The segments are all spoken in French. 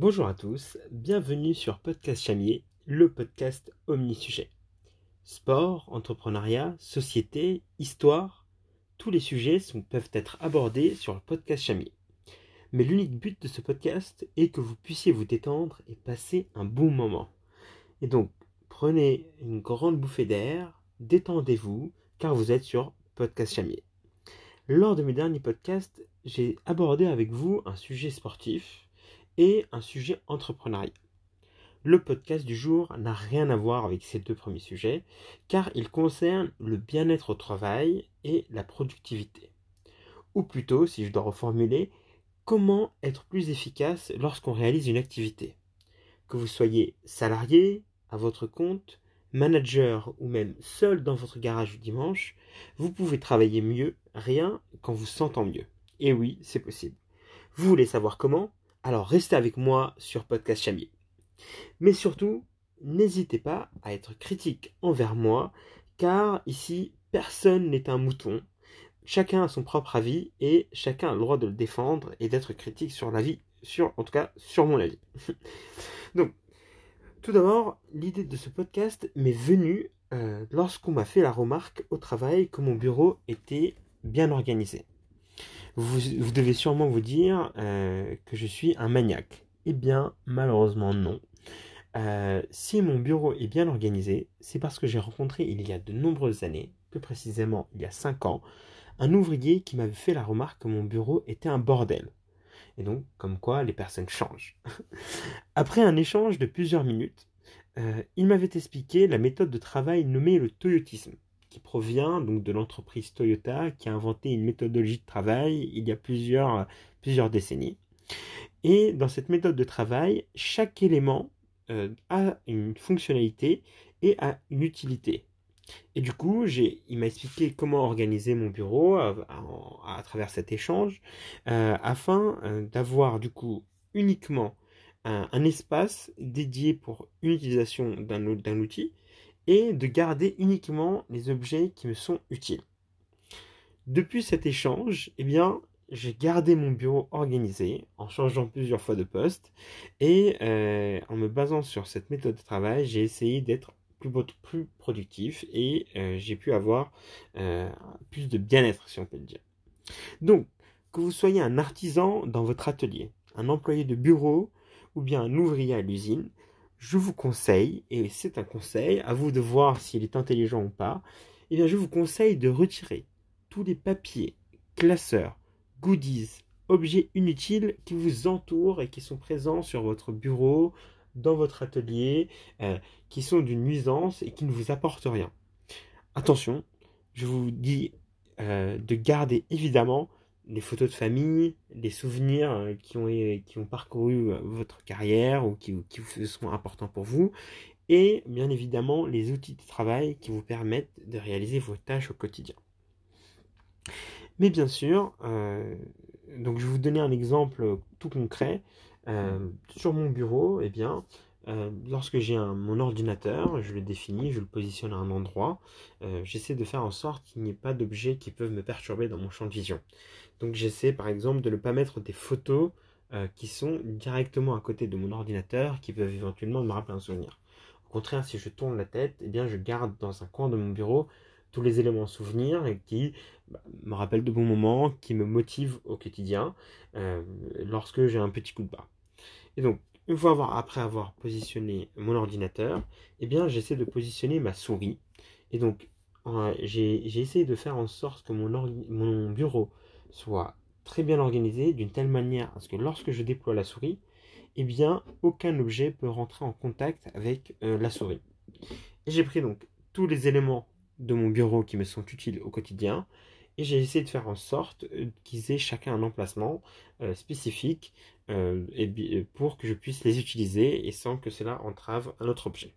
Bonjour à tous, bienvenue sur Podcast Chamier, le podcast omni-sujet. Sport, entrepreneuriat, société, histoire, tous les sujets peuvent être abordés sur le podcast Chamier. Mais l'unique but de ce podcast est que vous puissiez vous détendre et passer un bon moment. Et donc, prenez une grande bouffée d'air, détendez-vous, car vous êtes sur Podcast Chamier. Lors de mes derniers podcasts, j'ai abordé avec vous un sujet sportif et un sujet entrepreneurial. Le podcast du jour n'a rien à voir avec ces deux premiers sujets, car il concerne le bien-être au travail et la productivité. Ou plutôt, si je dois reformuler, comment être plus efficace lorsqu'on réalise une activité. Que vous soyez salarié, à votre compte, manager ou même seul dans votre garage le dimanche, vous pouvez travailler mieux, rien qu'en vous sentant mieux. Et oui, c'est possible. Vous voulez savoir comment? Alors restez avec moi sur Podcast Chamier. Mais surtout, n'hésitez pas à être critique envers moi, car ici, personne n'est un mouton. Chacun a son propre avis et chacun a le droit de le défendre et d'être critique sur l'avis, sur, en tout cas, sur mon avis. Donc, tout d'abord, l'idée de ce podcast m'est venue euh, lorsqu'on m'a fait la remarque au travail que mon bureau était bien organisé. Vous, devez sûrement vous dire euh, que je suis un maniaque. Eh bien, malheureusement, non. Euh, si mon bureau est bien organisé, c'est parce que j'ai rencontré il y a de nombreuses années, plus précisément il y a 5 ans, un ouvrier qui m'avait fait la remarque que mon bureau était un bordel. Et donc, comme quoi les personnes changent. Après un échange de plusieurs minutes, euh, il m'avait expliqué la méthode de travail nommée le toyotisme qui provient donc de l'entreprise Toyota qui a inventé une méthodologie de travail il y a plusieurs, décennies. Et dans cette méthode de travail, chaque élément euh, a une fonctionnalité et a une utilité. Et du coup, il m'a expliqué comment organiser mon bureau à, travers cet échange, euh, afin euh, d'avoir du coup uniquement un, un, espace dédié pour une utilisation d'un outil, et de garder uniquement les objets qui me sont utiles. Depuis cet échange, eh bien, j'ai gardé mon bureau organisé en changeant plusieurs fois de poste et euh, en me basant sur cette méthode de travail, j'ai essayé d'être plus, productif et euh, j'ai pu avoir euh, plus de bien-être, si on peut le dire. Donc, que vous soyez un artisan dans votre atelier, un employé de bureau ou bien un ouvrier à l'usine, je vous conseille, et c'est un conseil, à vous de voir s'il est intelligent ou pas, eh bien je vous conseille de retirer tous les papiers, classeurs, goodies, objets inutiles qui vous entourent et qui sont présents sur votre bureau, dans votre atelier, euh, qui sont d'une nuisance et qui ne vous apportent rien. Attention, je vous dis euh, de garder évidemment les photos de famille, les souvenirs euh, qui ont, qui ont parcouru euh, votre carrière ou qui, qui sont importants pour vous, et bien évidemment les outils de travail qui vous permettent de réaliser vos tâches au quotidien. Mais bien sûr, euh, donc je vais vous donner un exemple tout concret. sur mon bureau, eh bien, euh, lorsque j'ai mon ordinateur, je le définis, je le positionne à un endroit, euh, j'essaie de faire en sorte qu'il n'y ait pas d'objets qui peuvent me perturber dans mon champ de vision. Donc j'essaie par exemple de ne pas mettre des photos euh, qui sont directement à côté de mon ordinateur, qui peuvent éventuellement me rappeler un souvenir. Au contraire, si je tourne la tête, eh bien je garde dans un coin de mon bureau tous les éléments souvenirs qui bah, me rappellent de bons moments, qui me motivent au quotidien lorsque j'ai un petit coup de bas. Et donc, une fois avoir, après avoir positionné mon ordinateur, eh bien j'essaie de positionner ma souris. Et donc j'ai essayé de faire en sorte que mon, bureau soit très bien organisé d'une telle manière à ce que lorsque je déploie la souris, eh bien aucun objet peut rentrer en contact avec euh, la souris. J'ai pris donc tous les éléments de mon bureau qui me sont utiles au quotidien et j'ai essayé de faire en sorte euh, qu'ils aient chacun un emplacement euh, spécifique euh, pour que je puisse les utiliser et sans que cela entrave un autre objet.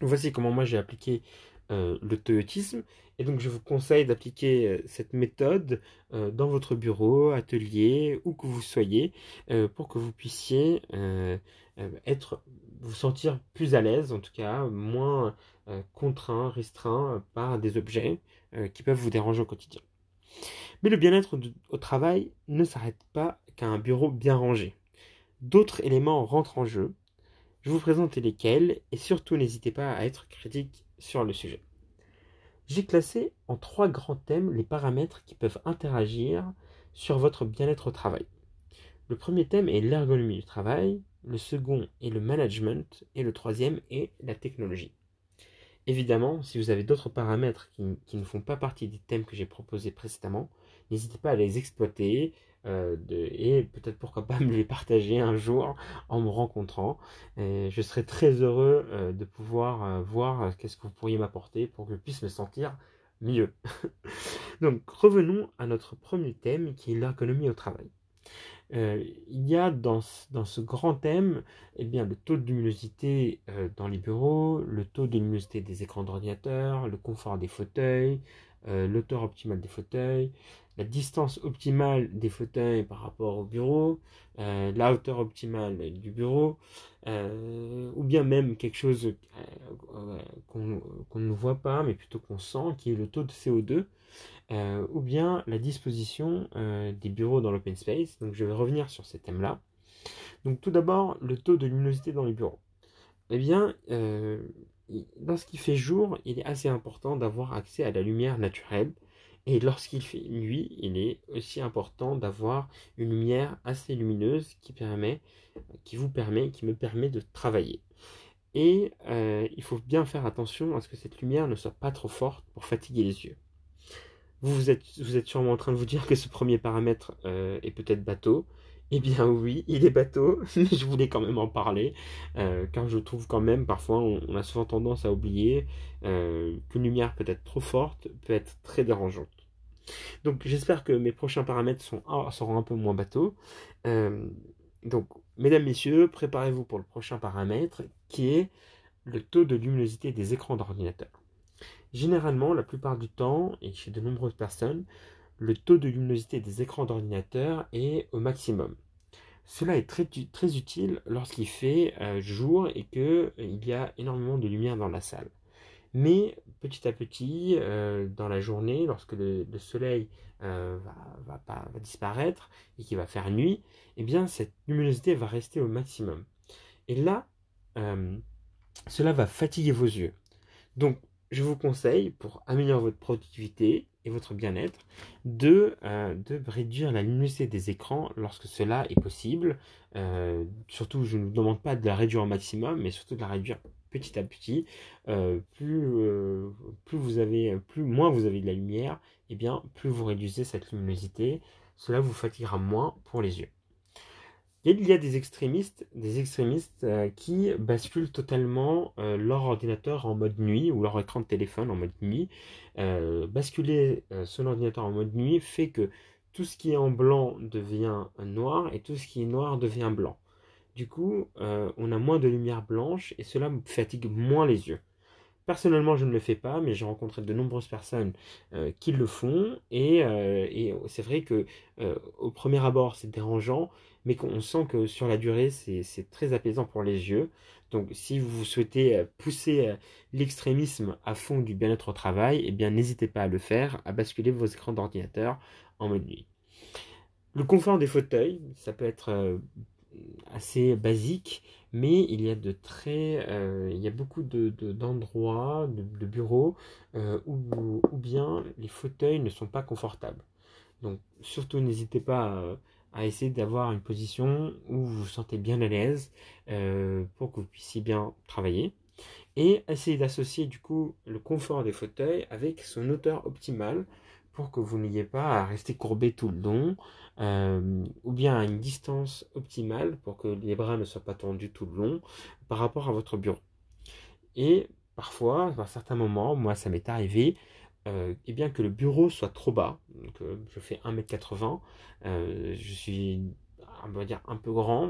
Voici comment moi j'ai appliqué le toyotisme et donc je vous conseille d'appliquer cette méthode dans votre bureau, atelier, où que vous soyez pour que vous puissiez être vous sentir plus à l'aise, en tout cas moins contraint, restreint par des objets qui peuvent vous déranger au quotidien. Mais le bien-être au travail ne s'arrête pas qu'à un bureau bien rangé. d'autres éléments rentrent en jeu. Je vous présente lesquels et surtout n'hésitez pas à être critique sur le sujet. J'ai classé en trois grands thèmes les paramètres qui peuvent interagir sur votre bien-être au travail. Le premier thème est l'ergonomie du travail, le second est le management et le troisième est la technologie. Évidemment, si vous avez d'autres paramètres qui, ne font pas partie des thèmes que j'ai proposés précédemment, n'hésitez pas à les exploiter euh, et peut-être pourquoi pas me les partager un jour en me rencontrant. je serais très heureux euh, de pouvoir euh, voir qu'est-ce que vous pourriez m'apporter pour que je puisse me sentir mieux. Donc revenons à notre premier thème qui est l'ergonomie au travail. Euh, il y a dans, ce grand thème eh le taux de luminosité euh, dans les bureaux, le taux de luminosité des écrans d'ordinateur, le confort des fauteuils, euh, l'auteur optimale des fauteuils, la distance optimale des fauteuils par rapport au bureau, la hauteur optimale du bureau, ou bien même quelque chose qu'on ne voit pas mais plutôt qu'on sent, qui est le taux de CO2. Euh, ou bien la disposition euh, des bureaux dans l'open space. Donc je vais revenir sur ces thèmes-là. Donc tout d'abord, le taux de luminosité dans les bureaux. Eh bien, euh, lorsqu'il fait jour, il est assez important d'avoir accès à la lumière naturelle. Et lorsqu'il fait nuit, il est aussi important d'avoir une lumière assez lumineuse qui, permet, qui vous permet, qui me permet de travailler. Et il faut bien faire attention à ce que cette lumière ne soit pas trop forte pour fatiguer les yeux. Vous, êtes, vous êtes sûrement en train de vous dire que ce premier paramètre euh, est peut-être bateau. Eh bien oui, il est bateau, mais je voulais quand même en parler, euh, car je trouve quand même, parfois, on, a souvent tendance à oublier euh, qu'une lumière peut être trop forte, peut être très dérangeante. Donc j'espère que mes prochains paramètres ah, seront un peu moins bateaux. donc, mesdames, messieurs, préparez-vous pour le prochain paramètre, qui est le taux de luminosité des écrans d'ordinateur. Généralement, la plupart du temps, et chez de nombreuses personnes, le taux de luminosité des écrans d'ordinateur est au maximum. Cela est très, très utile lorsqu'il fait euh, jour et qu'il euh, y a énormément de lumière dans la salle. Mais petit à petit, euh, dans la journée, lorsque le, soleil va, disparaître et qu'il va faire nuit, eh bien cette luminosité va rester au maximum. Et là, cela va fatiguer vos yeux. Donc je vous conseille, pour améliorer votre productivité et votre bien-être, de, euh, réduire la luminosité des écrans lorsque cela est possible. Euh, surtout, je ne vous demande pas de la réduire au maximum, mais surtout de la réduire petit à petit. Euh, plus, plus vous avez, plus moins vous avez de la lumière, et eh bien plus vous réduisez cette luminosité. Cela vous fatiguera moins pour les yeux. Il y a des extrémistes, des extrémistes euh, qui basculent totalement euh, leur ordinateur en mode nuit ou leur écran de téléphone en mode nuit. Euh, basculer son ordinateur en mode nuit fait que tout ce qui est en blanc devient noir et tout ce qui est noir devient blanc. Du coup, on a moins de lumière blanche et cela fatigue moins les yeux. Personnellement, je ne le fais pas, mais j'ai rencontré de nombreuses personnes qui le font et, et c'est vrai que au premier abord, c'est dérangeant, mais qu'on sent que sur la durée, c'est très apaisant pour les yeux. Donc si vous souhaitez euh, pousser euh, l'extrémisme à fond du bien-être au travail, eh bien n'hésitez pas à le faire, à basculer vos écrans d'ordinateur en mode nuit. Le confort des fauteuils, ça peut être euh, assez basique, mais il y a de très, il y a beaucoup d'endroits, de, de, bureaux où, où, bien les fauteuils ne sont pas confortables. Donc surtout n'hésitez pas à à essayer d'avoir une position où vous vous sentez bien à l'aise euh, pour que vous puissiez bien travailler. Et essayer d'associer du coup le confort des fauteuils avec son hauteur optimale pour que vous n'ayez pas à rester courbé tout le long, euh, ou bien à une distance optimale pour que les bras ne soient pas tendus tout le long par rapport à votre bureau. Et parfois, à certains moments, moi ça m'est arrivé, euh, et bien que le bureau soit trop bas, euh, je fais 1m80, euh, je suis on va dire un peu grand,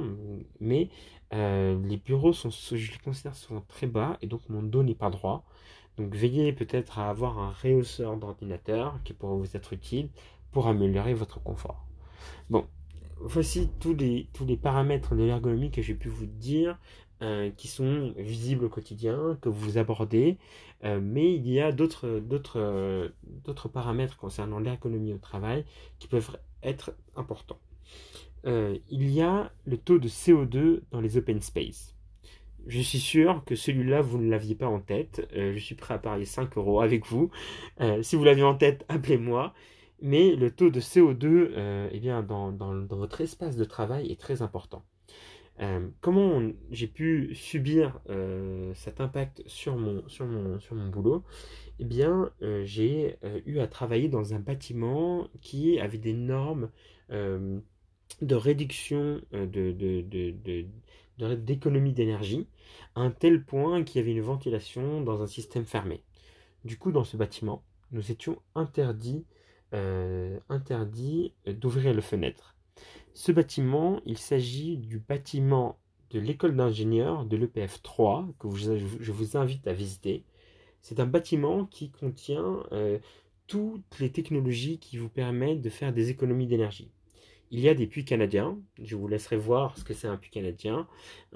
mais les bureaux sont, je les considère souvent très bas et donc mon dos n'est pas droit. Donc veillez peut-être à avoir un réhausseur d'ordinateur qui pourra vous être utile pour améliorer votre confort. Bon, voici tous les, paramètres de l'ergonomie que j'ai pu vous dire. Euh, qui sont visibles au quotidien, que vous abordez, euh, mais il y a d'autres, euh, paramètres concernant l'ergonomie au travail qui peuvent être importants. il y a le taux de CO2 dans les open space. Je suis sûr que celui-là, vous ne l'aviez pas en tête. je suis prêt à parier 5 euros avec vous. si vous l'aviez en tête, appelez-moi. Mais le taux de CO2 eh bien, dans, votre espace de travail est très important. Euh, comment j'ai pu subir euh, cet impact sur mon, sur mon, sur mon boulot? Eh bien, euh, j'ai eu à travailler dans un bâtiment qui avait des normes de réduction de, d'économie d'énergie à un tel point qu'il y avait une ventilation dans un système fermé. Du coup, dans ce bâtiment, nous étions interdits, interdits d'ouvrir les fenêtres. Ce bâtiment, il s'agit du bâtiment de l'école d'ingénieurs de l'EPF 3 que je vous invite à visiter. C'est un bâtiment qui contient euh, toutes les technologies qui vous permettent de faire des économies d'énergie. Il y a des puits canadiens, je vous laisserai voir ce que c'est un puits canadien,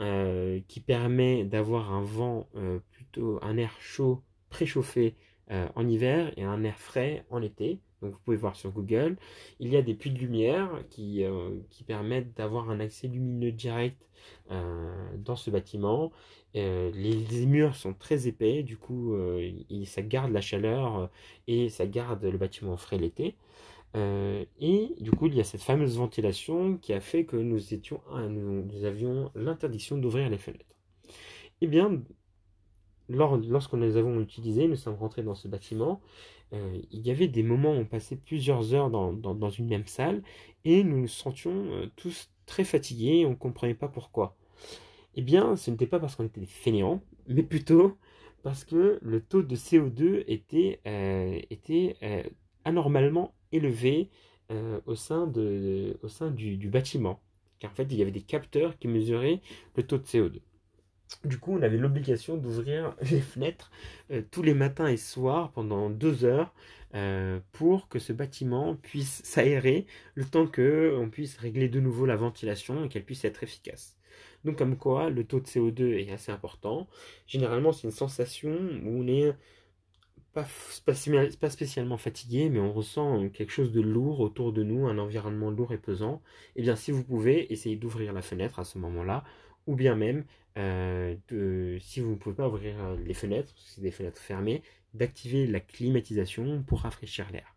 euh, qui permet d'avoir un vent euh, plutôt, un air chaud préchauffé en hiver et un air frais en été. Donc vous pouvez voir sur Google. Il y a des puits de lumière qui, euh, permettent d'avoir un accès lumineux direct euh, dans ce bâtiment. Euh, les, murs sont très épais, du coup ça garde la chaleur et ça garde le bâtiment frais l'été. Et du coup il y a cette fameuse ventilation qui a fait que nous, étions, nous, avions l'interdiction d'ouvrir les fenêtres. Eh bien, lorsque nous les avons utilisés, nous sommes rentrés dans ce bâtiment euh, il y avait des moments où on passait plusieurs heures dans, une même salle et nous nous sentions euh, tous très fatigués et on ne comprenait pas pourquoi. Eh bien, ce n'était pas parce qu'on était des fainéants, mais plutôt parce que le taux de CO2 était, euh, était anormalement élevé au sein, de, au sein du, bâtiment. Car en fait, il y avait des capteurs qui mesuraient le taux de CO2. Du coup, on avait l'obligation d'ouvrir les fenêtres euh, tous les matins et soirs pendant deux heures euh, pour que ce bâtiment puisse s'aérer le temps qu'on puisse régler de nouveau la ventilation et qu'elle puisse être efficace. Donc, comme quoi, le taux de CO2 est assez important. Généralement, c'est une sensation où on n'est pas, spécialement fatigué, mais on ressent quelque chose de lourd autour de nous, un environnement lourd et pesant. Eh bien, si vous pouvez, essayez d'ouvrir la fenêtre à ce moment-là ou bien même, euh, si vous ne pouvez pas ouvrir euh, les fenêtres, c'est des fenêtres fermées, d'activer la climatisation pour rafraîchir l'air.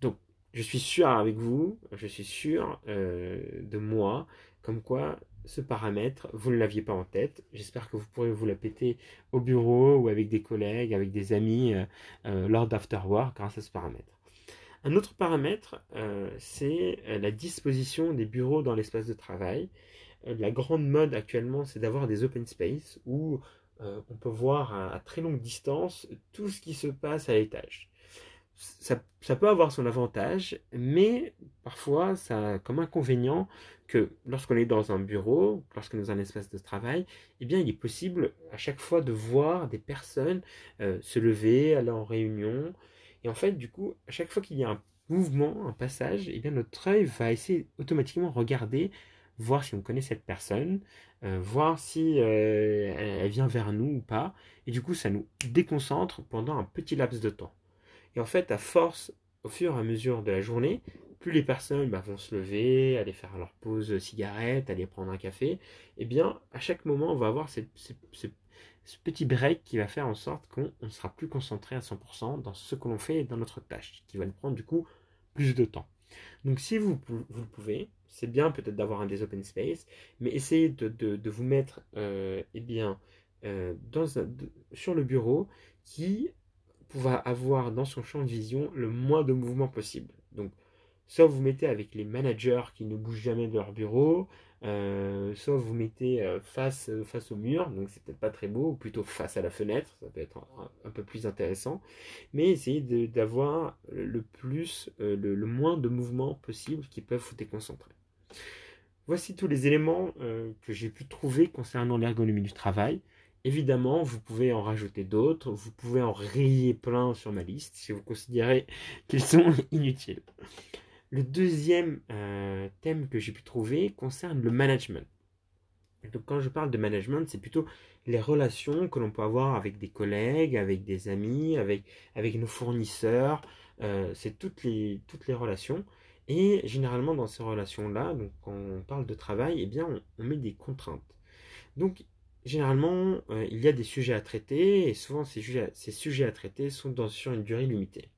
Donc, je suis sûr avec vous, je suis sûr euh, de moi, comme quoi ce paramètre, vous ne l'aviez pas en tête. J'espère que vous pourrez vous la péter au bureau ou avec des collègues, avec des amis lors d'afterwork grâce à ce paramètre. Un autre paramètre, c'est la disposition des bureaux dans l'espace de travail la grande mode actuellement, c'est d'avoir des open space où euh, on peut voir à, très longue distance tout ce qui se passe à l'étage. Ça, peut avoir son avantage, mais parfois ça a comme inconvénient que lorsqu'on est dans un bureau, lorsqu'on est dans un espace de travail, eh bien il est possible à chaque fois de voir des personnes euh, se lever, aller en réunion, et en fait du coup à chaque fois qu'il y a un mouvement, un passage, eh bien notre œil va essayer automatiquement regarder voir si on connaît cette personne, euh, voir si euh, elle, vient vers nous ou pas. Et du coup, ça nous déconcentre pendant un petit laps de temps. Et en fait, à force, au fur et à mesure de la journée, plus les personnes bah, vont se lever, aller faire leur pause cigarette, aller prendre un café, eh bien, à chaque moment, on va avoir ce petit break qui va faire en sorte qu'on ne sera plus concentré à 100% dans ce que l'on fait et dans notre tâche, qui va nous prendre du coup plus de temps. Donc si vous, vous pouvez, c'est bien peut-être d'avoir un des open space, mais essayez de, vous mettre euh, eh bien, euh, sur le bureau qui va avoir dans son champ de vision le moins de mouvement possible. Donc, soit vous mettez avec les managers qui ne bougent jamais de leur bureau, euh, soit vous mettez face, face au mur, donc c'est peut-être pas très beau, ou plutôt face à la fenêtre, ça peut être un, peu plus intéressant, mais essayez d'avoir le plus, le, moins de mouvements possible qui peuvent vous déconcentrer. Voici tous les éléments euh, que j'ai pu trouver concernant l'ergonomie du travail. Évidemment, vous pouvez en rajouter d'autres, vous pouvez en rayer plein sur ma liste si vous considérez qu'ils sont inutiles. Le deuxième euh, thème que j'ai pu trouver concerne le management. Donc quand je parle de management, c'est plutôt les relations que l'on peut avoir avec des collègues, avec des amis, avec, avec nos fournisseurs, euh, c'est toutes les, toutes les relations. Et généralement dans ces relations-là, donc quand on parle de travail, eh bien on, met des contraintes. Donc généralement, euh, il y a des sujets à traiter et souvent ces sujets, à traiter sont dans, sur une durée limitée.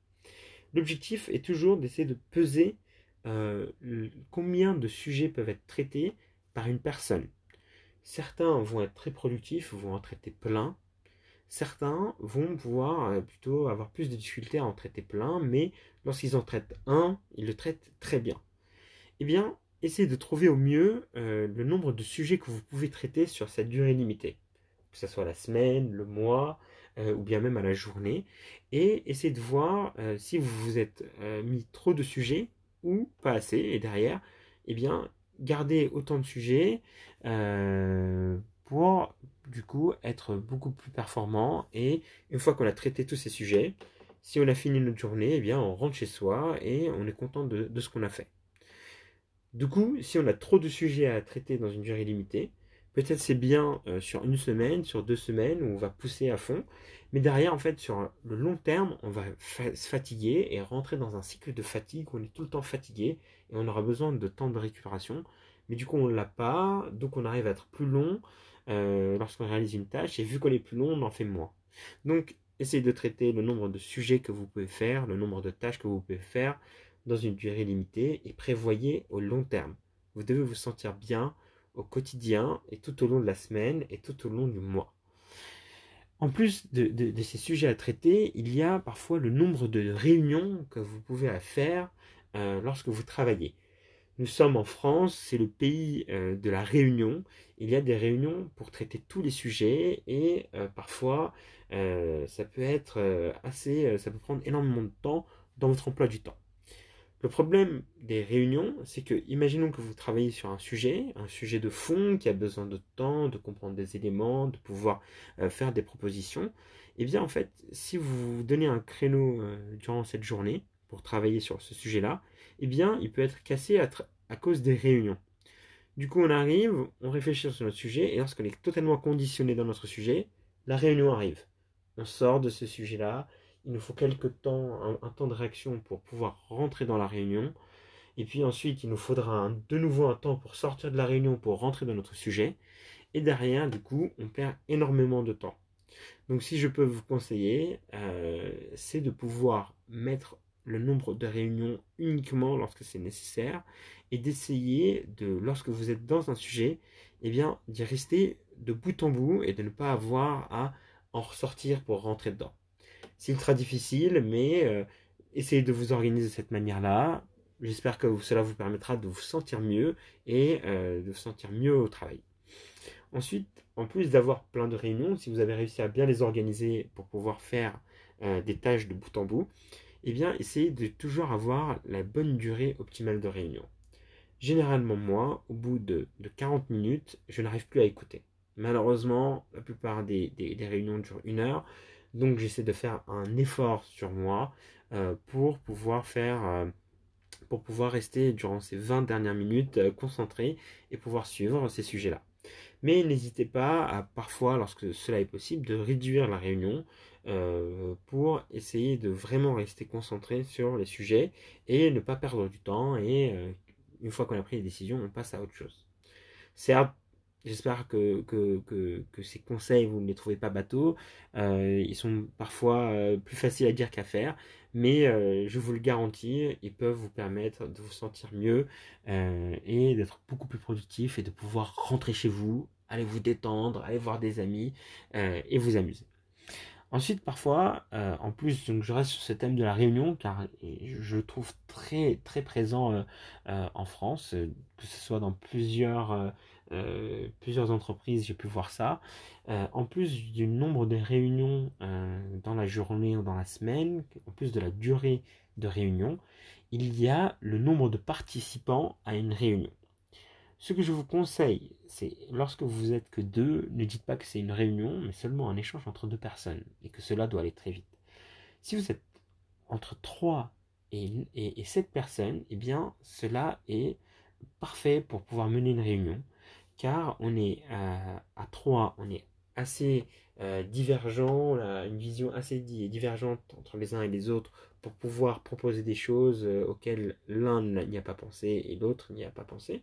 L'objectif est toujours d'essayer de peser euh, combien de sujets peuvent être traités par une personne. Certains vont être très productifs, vont en traiter plein. Certains vont pouvoir euh, plutôt avoir plus de difficultés à en traiter plein, mais lorsqu'ils en traitent un, ils le traitent très bien. Eh bien, essayez de trouver au mieux euh, le nombre de sujets que vous pouvez traiter sur cette durée limitée, que ce soit la semaine, le mois, euh, ou bien même à la journée, et essayez de voir si vous vous êtes mis trop de sujets ou pas assez, et derrière, eh bien, garder autant de sujets pour du coup être beaucoup plus performant. Et une fois qu'on a traité tous ces sujets, si on a fini notre journée, eh bien on rentre chez soi et on est content de, ce qu'on a fait. Du coup, si on a trop de sujets à traiter dans une durée limitée, peut-être c'est bien euh, sur une semaine, sur deux semaines où on va pousser à fond, mais derrière en fait sur le long terme, on va se fatiguer et rentrer dans un cycle de fatigue où on est tout le temps fatigué et on aura besoin de temps de récupération. Mais du coup, on ne l'a pas, donc on arrive à être plus long, euh, lorsqu'on réalise une tâche, et vu qu'on est plus long, on en fait moins. Donc, essayez de traiter le nombre de sujets que vous pouvez faire, le nombre de tâches que vous pouvez faire dans une durée limitée, et prévoyez au long terme. Vous devez vous sentir bien au quotidien, et tout au long de la semaine, et tout au long du mois. En plus de, ces sujets à traiter, il y a parfois le nombre de réunions que vous pouvez faire euh, lorsque vous travaillez. Nous sommes en France, c'est le pays euh, de la réunion. Il y a des réunions pour traiter tous les sujets et euh, parfois ça peut être assez, ça peut prendre énormément de temps dans votre emploi du temps. Le problème des réunions, c'est que imaginons que vous travaillez sur un sujet, un sujet de fond qui a besoin de temps, de comprendre des éléments, de pouvoir faire des propositions. Eh bien en fait, si vous vous donnez un créneau durant cette journée pour travailler sur ce sujet-là, eh bien, il peut être cassé à, cause des réunions. Du coup, on arrive, on réfléchit sur notre sujet, et lorsqu'on est totalement conditionné dans notre sujet, la réunion arrive. On sort de ce sujet-là, il nous faut quelques temps, un, temps de réaction pour pouvoir rentrer dans la réunion, et puis ensuite, il nous faudra de nouveau un temps pour sortir de la réunion, pour rentrer dans notre sujet, et derrière, du coup, on perd énormément de temps. Donc, si je peux vous conseiller, euh, c'est de pouvoir mettre le nombre de réunions uniquement lorsque c'est nécessaire et d'essayer de, lorsque vous êtes dans un sujet, eh bien, d'y rester de bout en bout et de ne pas avoir à en ressortir pour rentrer dedans. C'est ultra difficile, mais euh, essayez de vous organiser de cette manière-là. J'espère que cela vous permettra de vous sentir mieux et euh, de vous sentir mieux au travail. Ensuite, en plus d'avoir plein de réunions, si vous avez réussi à bien les organiser pour pouvoir faire euh, des tâches de bout en bout, eh bien, essayez de toujours avoir la bonne durée optimale de réunion. Généralement, moi, au bout de, 40 minutes, je n'arrive plus à écouter. Malheureusement, la plupart des, réunions durent une heure, donc j'essaie de faire un effort sur moi euh, pour pouvoir faire, euh, pour pouvoir rester durant ces 20 dernières minutes euh, concentré et pouvoir suivre ces sujets-là. Mais n'hésitez pas à parfois, lorsque cela est possible, de réduire la réunion pour essayer de vraiment rester concentré sur les sujets et ne pas perdre du temps et une fois qu'on a pris les décisions, on passe à autre chose. Certes, j'espère que, que, ces conseils, vous ne les trouvez pas bateaux. Euh, ils sont parfois plus faciles à dire qu'à faire, mais je vous le garantis, ils peuvent vous permettre de vous sentir mieux et d'être beaucoup plus productif et de pouvoir rentrer chez vous, aller vous détendre, aller voir des amis et vous amuser. Ensuite, parfois, euh, en plus, donc je reste sur ce thème de la réunion, car je le trouve très, très présent euh, euh, en France, que ce soit dans plusieurs, plusieurs entreprises, j'ai pu voir ça. en plus du nombre de réunions dans la journée ou dans la semaine, en plus de la durée de réunion, il y a le nombre de participants à une réunion. Ce que je vous conseille, c'est lorsque vous êtes que deux, ne dites pas que c'est une réunion, mais seulement un échange entre deux personnes, et que cela doit aller très vite. Si vous êtes entre trois et, et, sept personnes, eh bien cela est parfait pour pouvoir mener une réunion, car on est euh, à trois, on est assez euh, divergents, une vision assez divergente entre les uns et les autres pour pouvoir proposer des choses euh, auxquelles l'un n'y a pas pensé et l'autre n'y a pas pensé.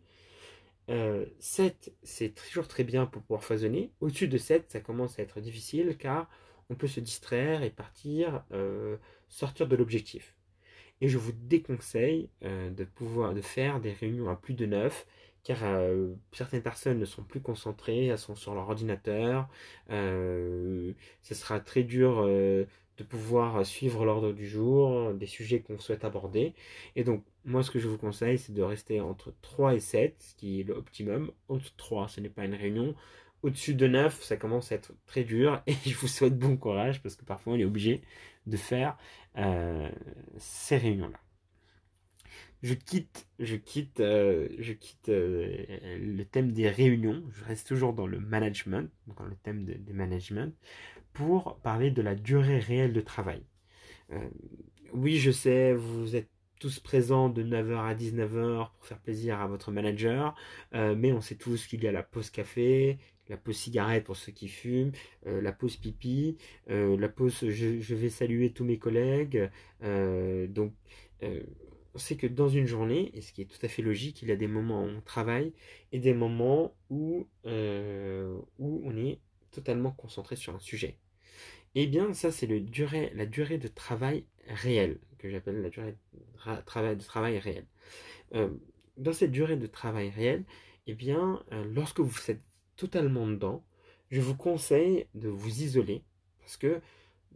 7, c'est toujours très bien pour pouvoir foisonner. Au-dessus de 7, ça commence à être difficile car on peut se distraire et partir, sortir de l'objectif. Et je vous déconseille de pouvoir de faire des réunions à plus de 9 car euh, certaines personnes ne sont plus concentrées, elles sont sur leur ordinateur. Euh, ce sera très dur euh, de pouvoir suivre l'ordre du jour, des sujets qu'on souhaite aborder. Et donc, moi, ce que je vous conseille, c'est de rester entre 3 et 7, ce qui est l'optimum. Entre 3, ce n'est pas une réunion. Au-dessus de 9, ça commence à être très dur et je vous souhaite bon courage parce que parfois on est obligé de faire ces réunions-là je quitte, je quitte, euh, je quitte euh, le thème des réunions. Je reste toujours dans le management, dans le thème des management, pour parler de la durée réelle de travail. Euh, oui, je sais, vous êtes tous présents de 9h à 19h pour faire plaisir à votre manager, mais on sait tous qu'il y a la pause café, la pause cigarette pour ceux qui fument, la pause pipi, la pause je, je, vais saluer tous mes collègues. donc on sait que dans une journée, et ce qui est tout à fait logique, il y a des moments où on travaille et des moments où, euh, où on est totalement concentré sur un sujet. Eh bien, ça, c'est durée, la durée de travail réel, que j'appelle la durée de, travail, de travail réel. Euh, dans cette durée de travail réel, eh bien, euh, lorsque vous êtes totalement dedans, je vous conseille de vous isoler, parce que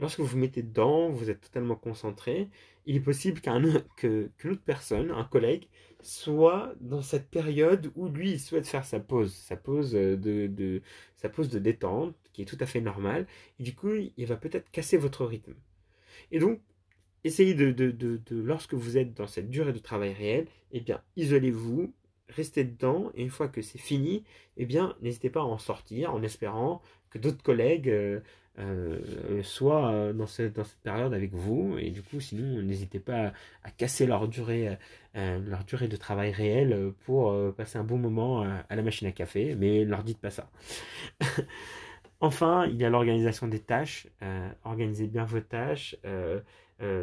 lorsque vous vous mettez dedans, vous êtes totalement concentré, il est possible qu'un que, autre personne, un collègue, soit dans cette période où lui il souhaite faire sa pause, sa pause de, de sa pause de détente, qui est tout à fait normale, et du coup il va peut-être casser votre rythme. Et donc, essayez de, de, de, lorsque vous êtes dans cette durée de travail réelle, eh bien, isolez-vous, restez dedans, et une fois que c'est fini, eh bien, n'hésitez pas à en sortir en espérant que d'autres collègues euh, euh, soit euh, dans cette, période avec vous. Et du coup, sinon, n'hésitez pas à, casser leur durée, leur durée de travail réelle pour passer un bon moment à la machine à café, mais ne leur dites pas ça. enfin, il y a l'organisation des tâches. organisez bien vos tâches.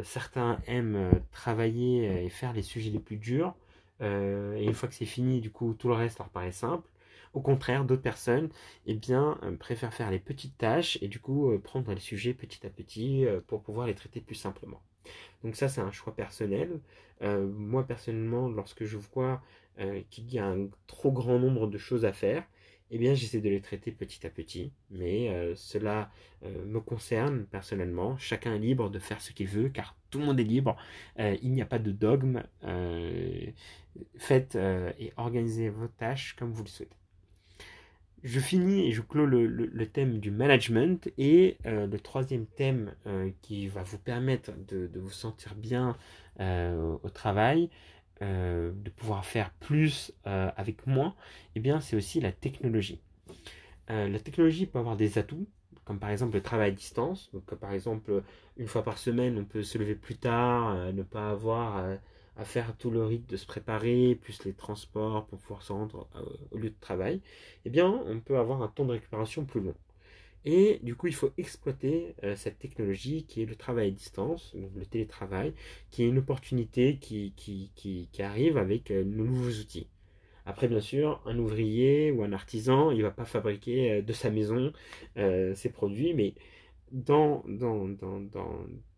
certains aiment travailler et faire les sujets les plus durs. Et une fois que c'est fini, du coup, tout le reste leur paraît simple. Au contraire, d'autres personnes eh bien, euh, préfèrent faire les petites tâches et du coup euh, prendre les sujets petit à petit euh, pour pouvoir les traiter plus simplement. Donc ça, c'est un choix personnel. moi, personnellement, lorsque je vois qu'il y a un trop grand nombre de choses à faire, eh bien, j'essaie de les traiter petit à petit. Mais cela me concerne personnellement. Chacun est libre de faire ce qu'il veut, car tout le monde est libre. il n'y a pas de dogme. Faites et organisez vos tâches comme vous le souhaitez je finis et je clôt le, thème du management et euh, le troisième thème euh, qui va vous permettre de, vous sentir bien euh, au travail, de pouvoir faire plus avec moins, eh bien c'est aussi la technologie. la technologie peut avoir des atouts, comme par exemple le travail à distance. Donc par exemple une fois par semaine on peut se lever plus tard, ne pas avoir à faire tout le rythme de se préparer, plus les transports pour pouvoir se rendre euh, au lieu de travail, eh bien, on peut avoir un temps de récupération plus long. Et du coup, il faut exploiter euh, cette technologie qui est le travail à distance, le télétravail, qui est une opportunité qui, qui, qui, arrive avec euh, de nouveaux outils. Après, bien sûr, un ouvrier ou un artisan, il ne va pas fabriquer de sa maison ses produits, mais dans, dans, dans,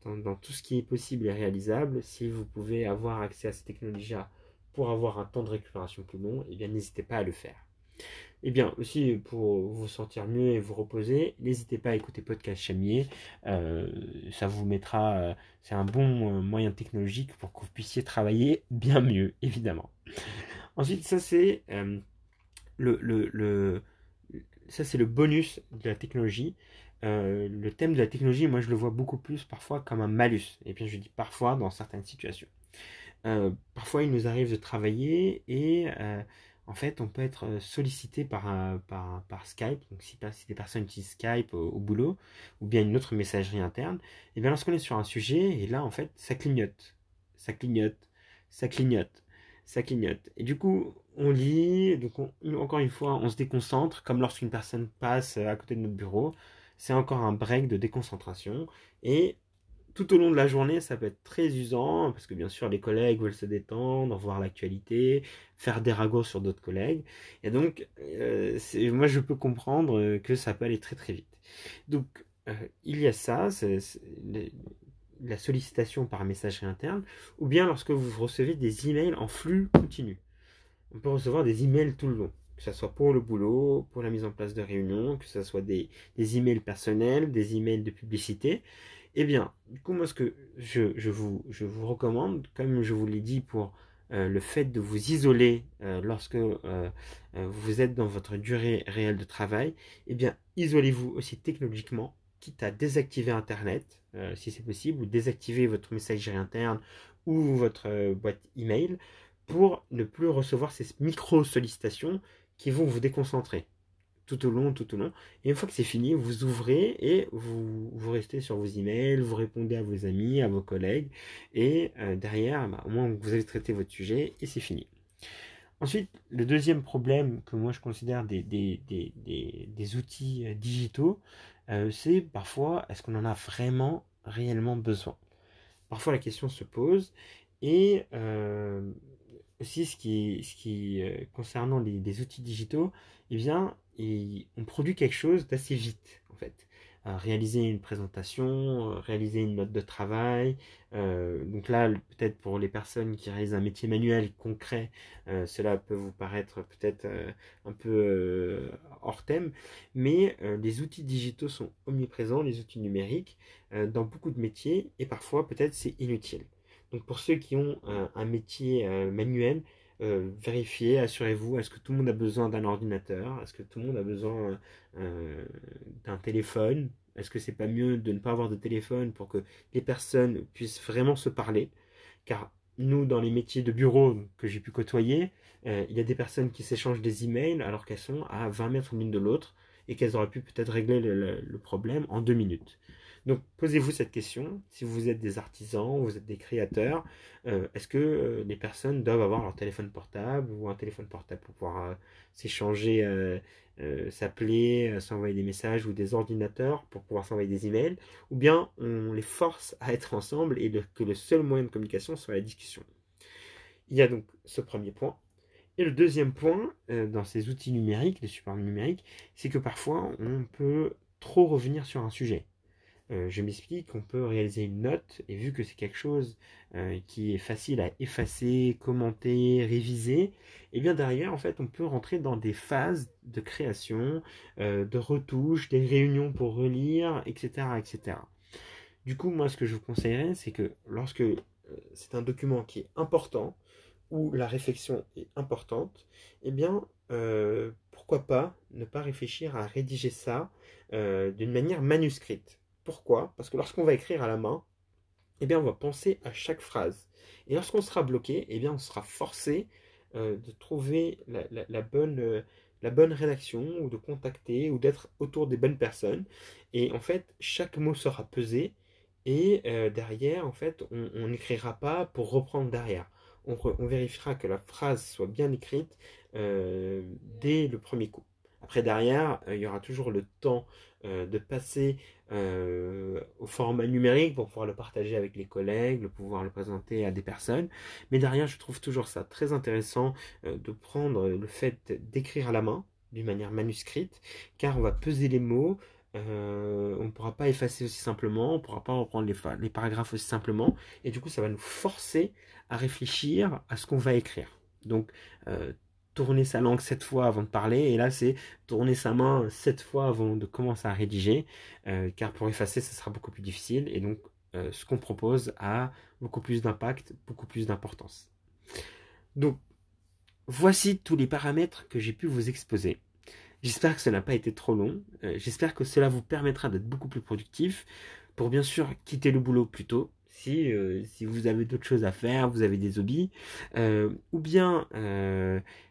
dans tout ce qui est possible et réalisable, si vous pouvez avoir accès à ces technologies-là pour avoir un temps de récupération plus long, eh bien n'hésitez pas à le faire. Et eh bien aussi pour vous sentir mieux et vous reposer, n'hésitez pas à écouter Podcast Chamier. Euh, ça vous mettra, euh, c'est un bon euh, moyen technologique pour que vous puissiez travailler bien mieux, évidemment. Ensuite, ça c'est le, le, le, ça c'est le bonus de la technologie. Euh, le thème de la technologie, moi je le vois beaucoup plus parfois comme un malus. Et bien je dis parfois dans certaines situations. Euh, parfois il nous arrive de travailler et euh, en fait on peut être sollicité par, Skype. Donc si, si, des personnes utilisent Skype au, boulot ou bien une autre messagerie interne, et bien lorsqu'on est sur un sujet, et là en fait ça clignote, ça clignote, ça clignote. ça clignote. Et du coup, on lit, donc encore une fois, on se déconcentre, comme lorsqu'une personne passe à côté de notre bureau. C'est encore un break de déconcentration. Et tout au long de la journée, ça peut être très usant, parce que bien sûr, les collègues veulent se détendre, voir l'actualité, faire des ragots sur d'autres collègues. Et donc, euh, moi, je peux comprendre que ça peut aller très très vite. Donc, euh, il y a ça, la sollicitation par messagerie interne, ou bien lorsque vous recevez des emails en flux continu. On peut recevoir des emails tout le long, que ce soit pour le boulot, pour la mise en place de réunions, que ce soit des, des emails personnels, des emails de publicité. Eh bien, du coup, moi, ce que je, vous, je vous recommande, comme je vous l'ai dit pour euh, le fait de vous isoler euh, lorsque euh, vous êtes dans votre durée réelle de travail, eh bien, isolez-vous aussi technologiquement, quitte à désactiver Internet, si c'est possible, ou désactiver votre messagerie interne ou votre boîte email pour ne plus recevoir ces micro-sollicitations qui vont vous déconcentrer tout au long, tout au long. Et une fois que c'est fini, vous ouvrez et vous, restez sur vos emails, vous répondez à vos amis, à vos collègues. Et euh, derrière, bah, au moins, vous avez traité votre sujet et c'est fini. Ensuite, le deuxième problème que moi je considère des, des, des, des outils euh, digitaux, euh, c'est parfois, est-ce qu'on en a vraiment, réellement besoin? Parfois la question se pose. Et aussi, ce qui, qui concernant les, outils digitaux, eh bien, on produit quelque chose d'assez vite en fait. Euh, réaliser une présentation, euh, réaliser une note de travail. Euh, donc là, peut-être pour les personnes qui réalisent un métier manuel concret, cela peut vous paraître peut-être un peu hors thème, mais les outils digitaux sont omniprésents, les outils numériques, dans beaucoup de métiers, et parfois peut-être c'est inutile. Donc pour ceux qui ont un métier manuel, euh, vérifiez, assurez-vous, est-ce que tout le monde a besoin d'un ordinateur? Est-ce que tout le monde a besoin euh, d'un téléphone? Est-ce que c'est pas mieux de ne pas avoir de téléphone pour que les personnes puissent vraiment se parler? Car nous, dans les métiers de bureau que j'ai pu côtoyer, euh, il y a des personnes qui s'échangent des emails alors qu'elles sont à 20 mètres l'une de l'autre et qu'elles auraient pu peut-être régler le problème en deux minutes. Donc posez-vous cette question, si vous êtes des artisans, vous êtes des créateurs, euh, est-ce que euh, les personnes doivent avoir leur téléphone portable ou un téléphone portable pour pouvoir euh, s'échanger, s'appeler, s'envoyer des messages ou des ordinateurs pour pouvoir s'envoyer des emails, ou bien on les force à être ensemble et que le seul moyen de communication soit la discussion? Il y a donc ce premier point. Et le deuxième point dans ces outils numériques, les supports numériques, c'est que parfois on peut trop revenir sur un sujet. Euh, je m'explique, on peut réaliser une note, et vu que c'est quelque chose euh, qui est facile à effacer, commenter, réviser, et eh bien derrière, en fait, on peut rentrer dans des phases de création, euh, de retouches, des réunions pour relire, etc., etc. Du coup, moi, ce que je vous conseillerais, c'est que lorsque c'est un document qui est important, où la réflexion est importante, eh bien, pourquoi pas ne pas réfléchir à rédiger ça d'une manière manuscrite pourquoi? Parce que lorsqu'on va écrire à la main, eh bien, on va penser à chaque phrase. Et lorsqu'on sera bloqué, eh bien, on sera forcé euh, de trouver la, bonne, euh, la bonne rédaction ou de contacter ou d'être autour des bonnes personnes. Et en fait, chaque mot sera pesé et euh, derrière, en fait, on n'écrira pas pour reprendre derrière. On, vérifiera que la phrase soit bien écrite dès le premier coup. Après, derrière, il y aura toujours le temps de passer euh, au format numérique pour pouvoir le partager avec les collègues, le pouvoir le présenter à des personnes. Mais derrière, je trouve toujours ça très intéressant euh, de prendre le fait d'écrire à la main d'une manière manuscrite, car on va peser les mots, euh, on ne pourra pas effacer aussi simplement, on ne pourra pas reprendre les, les, paragraphes aussi simplement, et du coup ça va nous forcer à réfléchir à ce qu'on va écrire. Donc tourner sa langue sept fois avant de parler, et là c'est tourner sa main sept fois avant de commencer à rédiger, euh, car pour effacer, ce sera beaucoup plus difficile, et donc euh, ce qu'on propose a beaucoup plus d'impact, beaucoup plus d'importance. Donc, voici tous les paramètres que j'ai pu vous exposer. J'espère que ça n'a pas été trop long, euh, j'espère que cela vous permettra d'être beaucoup plus productif, pour bien sûr quitter le boulot plus tôt, si, si vous avez d'autres choses à faire, vous avez des hobbies, ou bien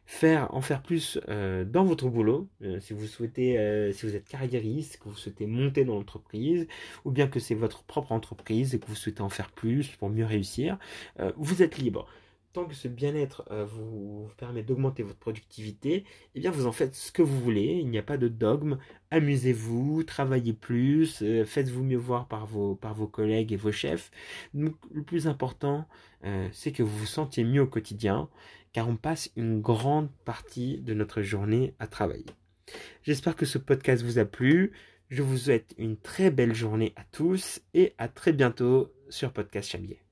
faire en faire plus euh, dans votre boulot, euh, si vous souhaitez, euh, si vous êtes carriériste, que vous souhaitez monter dans l'entreprise, ou bien que c'est votre propre entreprise et que vous souhaitez en faire plus pour mieux réussir, vous êtes libre. Tant que ce bien-être euh, vous permet d'augmenter votre productivité, eh bien vous en faites ce que vous voulez, il n'y a pas de dogme, amusez-vous, travaillez plus, euh, faites-vous mieux voir par vos, par vos collègues et vos chefs. Donc, le plus important, euh, c'est que vous vous sentiez mieux au quotidien, car on passe une grande partie de notre journée à travailler. J'espère que ce podcast vous a plu. Je vous souhaite une très belle journée à tous et à très bientôt sur Podcast Chamier.